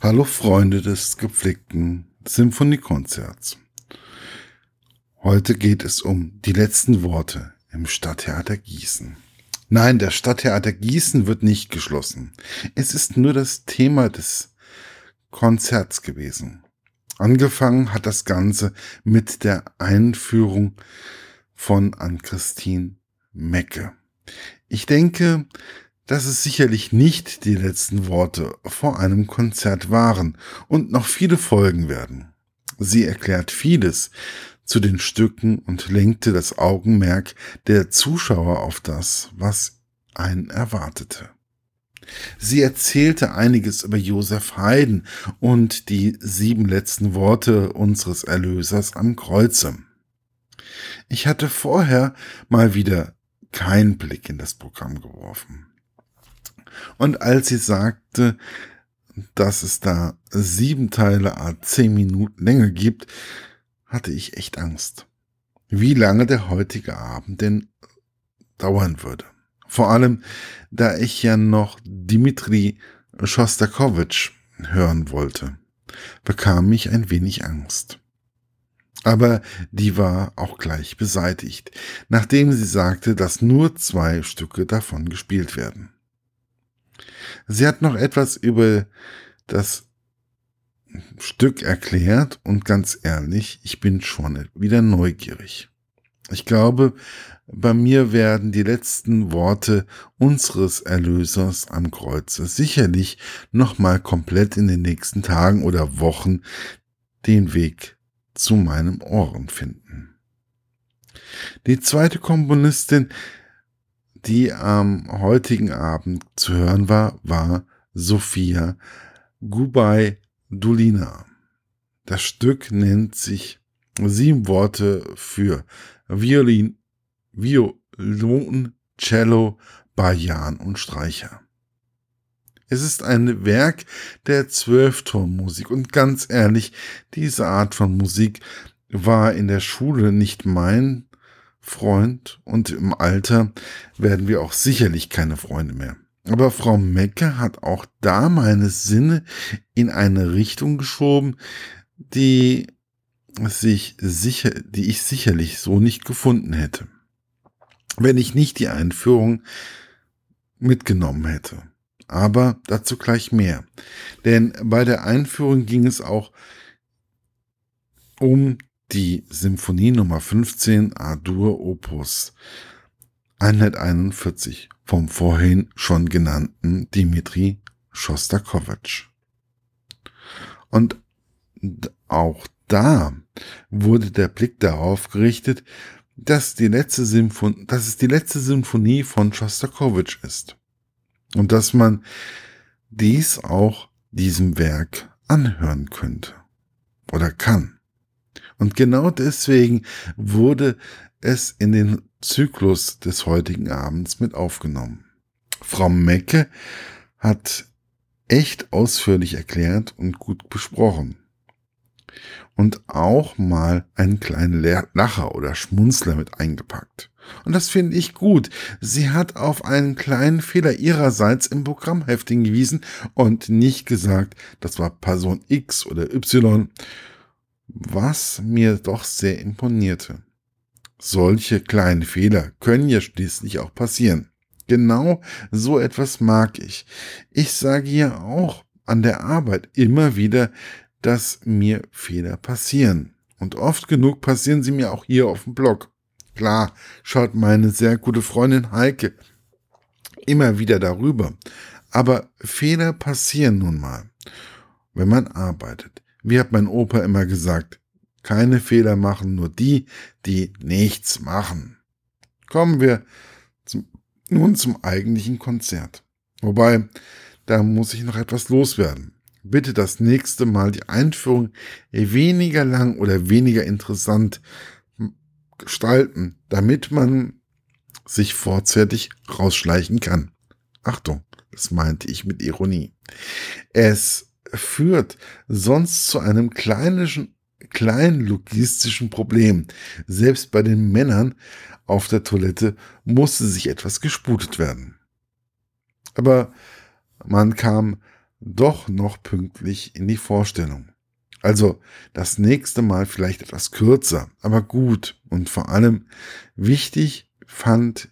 Hallo Freunde des gepflegten Symphoniekonzerts. Heute geht es um die letzten Worte im Stadttheater Gießen. Nein, der Stadttheater Gießen wird nicht geschlossen. Es ist nur das Thema des Konzerts gewesen. Angefangen hat das Ganze mit der Einführung von Ann-Christine Mecke. Ich denke, dass es sicherlich nicht die letzten Worte vor einem Konzert waren und noch viele folgen werden. Sie erklärt vieles zu den Stücken und lenkte das Augenmerk der Zuschauer auf das, was einen erwartete. Sie erzählte einiges über Josef Haydn und die sieben letzten Worte unseres Erlösers am Kreuze. Ich hatte vorher mal wieder keinen Blick in das Programm geworfen. Und als sie sagte, dass es da sieben Teile a zehn Minuten Länge gibt, hatte ich echt Angst. Wie lange der heutige Abend denn dauern würde. Vor allem, da ich ja noch Dimitri Schostakowitsch hören wollte, bekam ich ein wenig Angst. Aber die war auch gleich beseitigt, nachdem sie sagte, dass nur zwei Stücke davon gespielt werden. Sie hat noch etwas über das Stück erklärt und ganz ehrlich, ich bin schon wieder neugierig. Ich glaube, bei mir werden die letzten Worte unseres Erlösers am Kreuze sicherlich nochmal komplett in den nächsten Tagen oder Wochen den Weg zu meinem Ohren finden. Die zweite Komponistin, die am heutigen Abend zu hören war, war Sophia Gubai Dulina. Das Stück nennt sich sieben Worte für Violin, Violon, Cello, Bajan und Streicher. Es ist ein Werk der Zwölftonmusik und ganz ehrlich, diese Art von Musik war in der Schule nicht mein Freund und im Alter werden wir auch sicherlich keine Freunde mehr. Aber Frau Mecke hat auch da meine Sinne in eine Richtung geschoben, die sich sicher, die ich sicherlich so nicht gefunden hätte, wenn ich nicht die Einführung mitgenommen hätte aber dazu gleich mehr. Denn bei der Einführung ging es auch um die Symphonie Nummer 15 A-Dur Opus 141 vom vorhin schon genannten Dimitri Schostakowitsch. Und auch da wurde der Blick darauf gerichtet, dass, die letzte Symphonie, dass es die letzte Symphonie von Schostakowitsch ist und dass man dies auch diesem Werk anhören könnte oder kann. Und genau deswegen wurde es in den Zyklus des heutigen Abends mit aufgenommen. Frau Mecke hat echt ausführlich erklärt und gut besprochen. Und auch mal einen kleinen Lacher oder Schmunzler mit eingepackt. Und das finde ich gut. Sie hat auf einen kleinen Fehler ihrerseits im Programmheft hingewiesen und nicht gesagt, das war Person X oder Y, was mir doch sehr imponierte. Solche kleinen Fehler können ja schließlich auch passieren. Genau so etwas mag ich. Ich sage ja auch an der Arbeit immer wieder, dass mir Fehler passieren. Und oft genug passieren sie mir auch hier auf dem Blog. Klar, schaut meine sehr gute Freundin Heike immer wieder darüber. Aber Fehler passieren nun mal, wenn man arbeitet. Wie hat mein Opa immer gesagt, keine Fehler machen, nur die, die nichts machen. Kommen wir zum, nun zum eigentlichen Konzert. Wobei, da muss ich noch etwas loswerden. Bitte das nächste Mal die Einführung weniger lang oder weniger interessant gestalten, damit man sich vorzeitig rausschleichen kann. Achtung, das meinte ich mit Ironie. Es führt sonst zu einem kleinischen, kleinen logistischen Problem. Selbst bei den Männern auf der Toilette musste sich etwas gesputet werden. Aber man kam doch noch pünktlich in die Vorstellung. Also das nächste Mal vielleicht etwas kürzer, aber gut und vor allem wichtig fand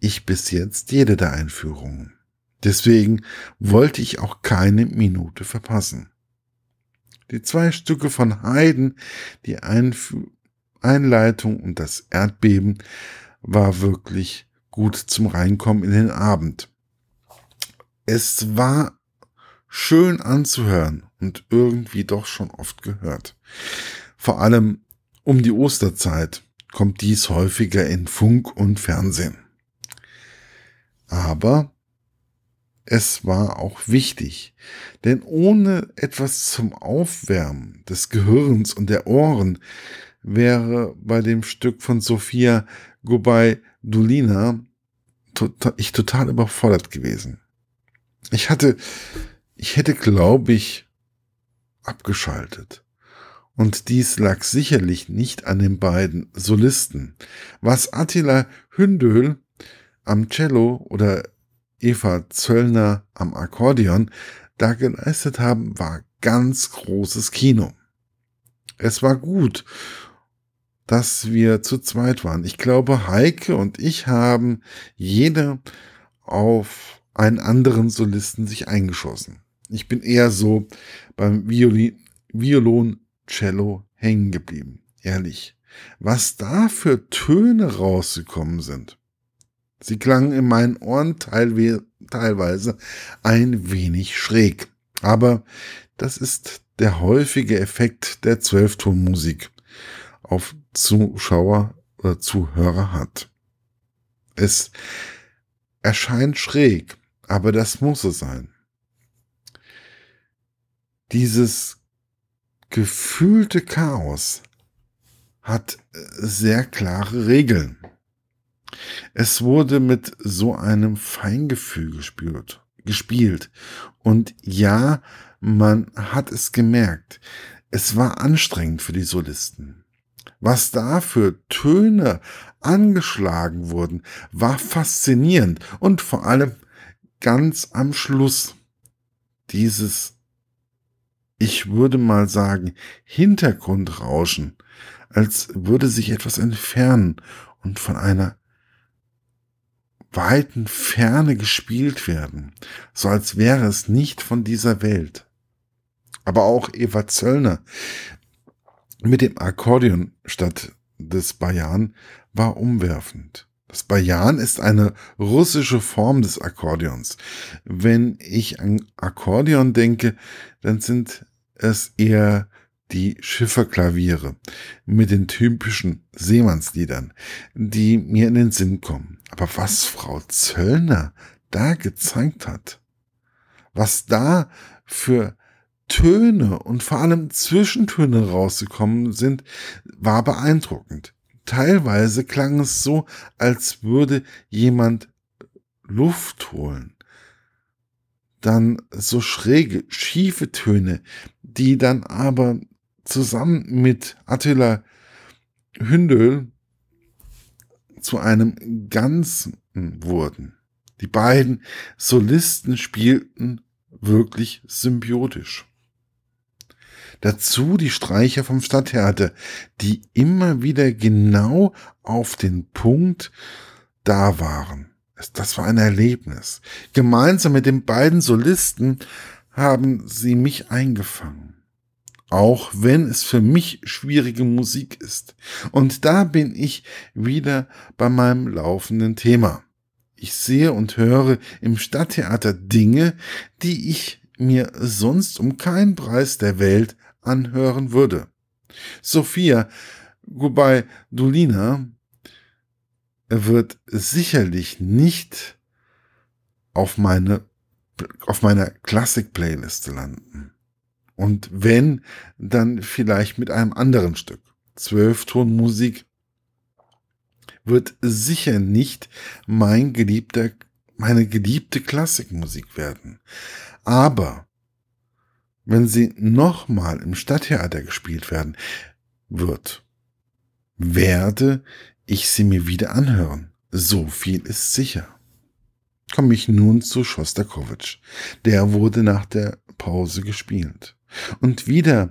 ich bis jetzt jede der Einführungen. Deswegen wollte ich auch keine Minute verpassen. Die zwei Stücke von Haydn, die Einf Einleitung und das Erdbeben, war wirklich gut zum Reinkommen in den Abend. Es war schön anzuhören und irgendwie doch schon oft gehört. Vor allem um die Osterzeit kommt dies häufiger in Funk und Fernsehen. Aber es war auch wichtig, denn ohne etwas zum Aufwärmen des Gehirns und der Ohren wäre bei dem Stück von Sophia Gobay Dulina tota-, ich total überfordert gewesen. Ich hatte, ich hätte, glaube ich, abgeschaltet. Und dies lag sicherlich nicht an den beiden Solisten. Was Attila Hündöhl am Cello oder Eva Zöllner am Akkordeon da geleistet haben, war ganz großes Kino. Es war gut, dass wir zu zweit waren. Ich glaube, Heike und ich haben jeder auf einen anderen Solisten sich eingeschossen. Ich bin eher so beim Violin, Violon, Cello hängen geblieben. Ehrlich. Was da für Töne rausgekommen sind. Sie klangen in meinen Ohren teilweise ein wenig schräg. Aber das ist der häufige Effekt der Zwölftonmusik auf Zuschauer oder Zuhörer hat. Es erscheint schräg, aber das muss es sein. Dieses gefühlte Chaos hat sehr klare Regeln. Es wurde mit so einem Feingefühl gespielt, gespielt. Und ja, man hat es gemerkt. Es war anstrengend für die Solisten. Was da für Töne angeschlagen wurden, war faszinierend und vor allem ganz am Schluss dieses, ich würde mal sagen, Hintergrundrauschen, als würde sich etwas entfernen und von einer weiten Ferne gespielt werden, so als wäre es nicht von dieser Welt. Aber auch Eva Zöllner mit dem Akkordeon statt des Bayan war umwerfend. Das Bayan ist eine russische Form des Akkordeons. Wenn ich an Akkordeon denke, dann sind es eher die Schifferklaviere mit den typischen Seemannsliedern, die mir in den Sinn kommen. Aber was Frau Zöllner da gezeigt hat, was da für Töne und vor allem Zwischentöne rausgekommen sind, war beeindruckend. Teilweise klang es so, als würde jemand Luft holen. Dann so schräge, schiefe Töne, die dann aber zusammen mit Attila Hündel zu einem Ganzen wurden. Die beiden Solisten spielten wirklich symbiotisch. Dazu die Streicher vom Stadttheater, die immer wieder genau auf den Punkt da waren. Das war ein Erlebnis. Gemeinsam mit den beiden Solisten haben sie mich eingefangen. Auch wenn es für mich schwierige Musik ist. Und da bin ich wieder bei meinem laufenden Thema. Ich sehe und höre im Stadttheater Dinge, die ich mir sonst um keinen Preis der Welt anhören würde. Sophia Gubay Dulina wird sicherlich nicht auf meine auf meiner Klassik-Playliste landen. Und wenn, dann vielleicht mit einem anderen Stück. Zwölftonmusik wird sicher nicht mein geliebter, meine geliebte Klassikmusik werden. Aber wenn sie nochmal im Stadttheater gespielt werden wird, werde ich sie mir wieder anhören. So viel ist sicher. komme ich nun zu Schostakowitsch. Der wurde nach der Pause gespielt. Und wieder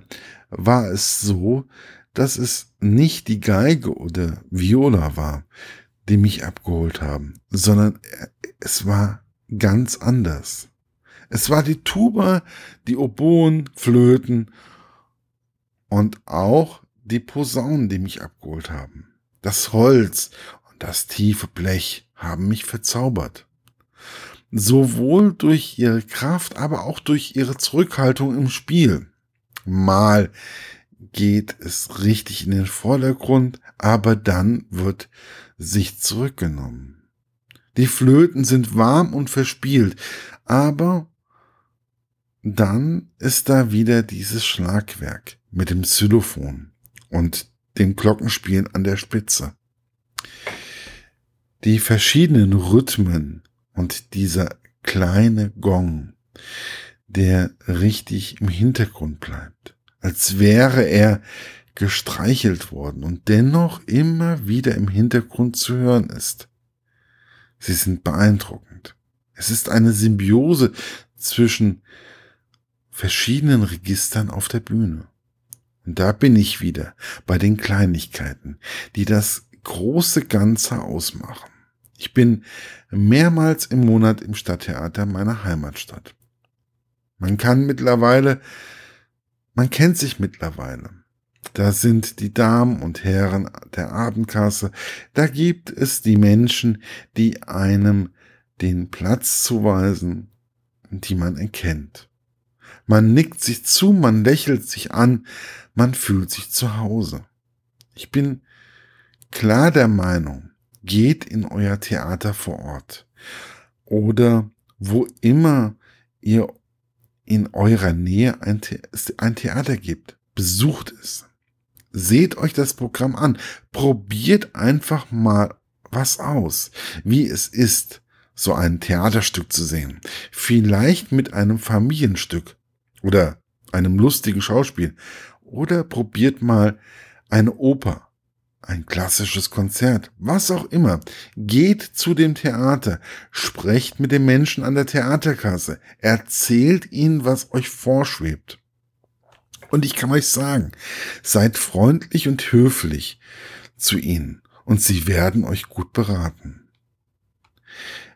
war es so, dass es nicht die Geige oder Viola war, die mich abgeholt haben, sondern es war ganz anders. Es war die Tuba, die Oboen, Flöten und auch die Posaunen, die mich abgeholt haben. Das Holz und das tiefe Blech haben mich verzaubert. Sowohl durch ihre Kraft, aber auch durch ihre Zurückhaltung im Spiel. Mal geht es richtig in den Vordergrund, aber dann wird sich zurückgenommen. Die Flöten sind warm und verspielt, aber dann ist da wieder dieses Schlagwerk mit dem Xylophon und dem Glockenspielen an der Spitze. Die verschiedenen Rhythmen und dieser kleine Gong, der richtig im Hintergrund bleibt, als wäre er gestreichelt worden und dennoch immer wieder im Hintergrund zu hören ist. Sie sind beeindruckend. Es ist eine Symbiose zwischen verschiedenen Registern auf der Bühne. Und da bin ich wieder bei den Kleinigkeiten, die das große Ganze ausmachen. Ich bin mehrmals im Monat im Stadttheater meiner Heimatstadt. Man kann mittlerweile, man kennt sich mittlerweile. Da sind die Damen und Herren der Abendkasse. Da gibt es die Menschen, die einem den Platz zuweisen, die man erkennt. Man nickt sich zu, man lächelt sich an, man fühlt sich zu Hause. Ich bin klar der Meinung, geht in euer Theater vor Ort oder wo immer ihr in eurer Nähe ein, The ein Theater gibt. Besucht es. Seht euch das Programm an. Probiert einfach mal was aus, wie es ist, so ein Theaterstück zu sehen. Vielleicht mit einem Familienstück oder einem lustigen Schauspiel oder probiert mal eine Oper, ein klassisches Konzert, was auch immer. Geht zu dem Theater, sprecht mit den Menschen an der Theaterkasse, erzählt ihnen, was euch vorschwebt. Und ich kann euch sagen, seid freundlich und höflich zu ihnen und sie werden euch gut beraten.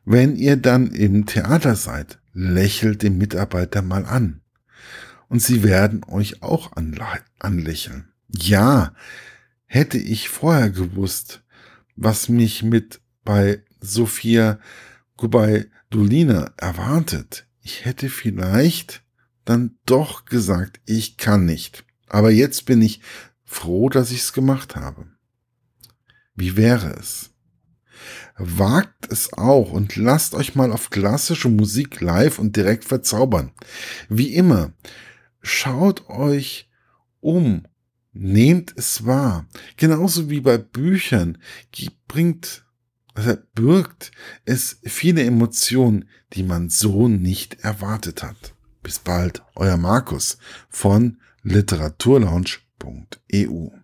Wenn ihr dann im Theater seid, lächelt den Mitarbeiter mal an und sie werden euch auch anlächeln. Ja, hätte ich vorher gewusst, was mich mit bei Sophia Gubaidulina erwartet, ich hätte vielleicht dann doch gesagt, ich kann nicht. Aber jetzt bin ich froh, dass ich es gemacht habe. Wie wäre es? Wagt es auch und lasst euch mal auf klassische Musik live und direkt verzaubern. Wie immer, schaut euch um, nehmt es wahr. Genauso wie bei Büchern bringt, also birgt es viele Emotionen, die man so nicht erwartet hat. Bis bald, euer Markus von literaturlaunch.eu.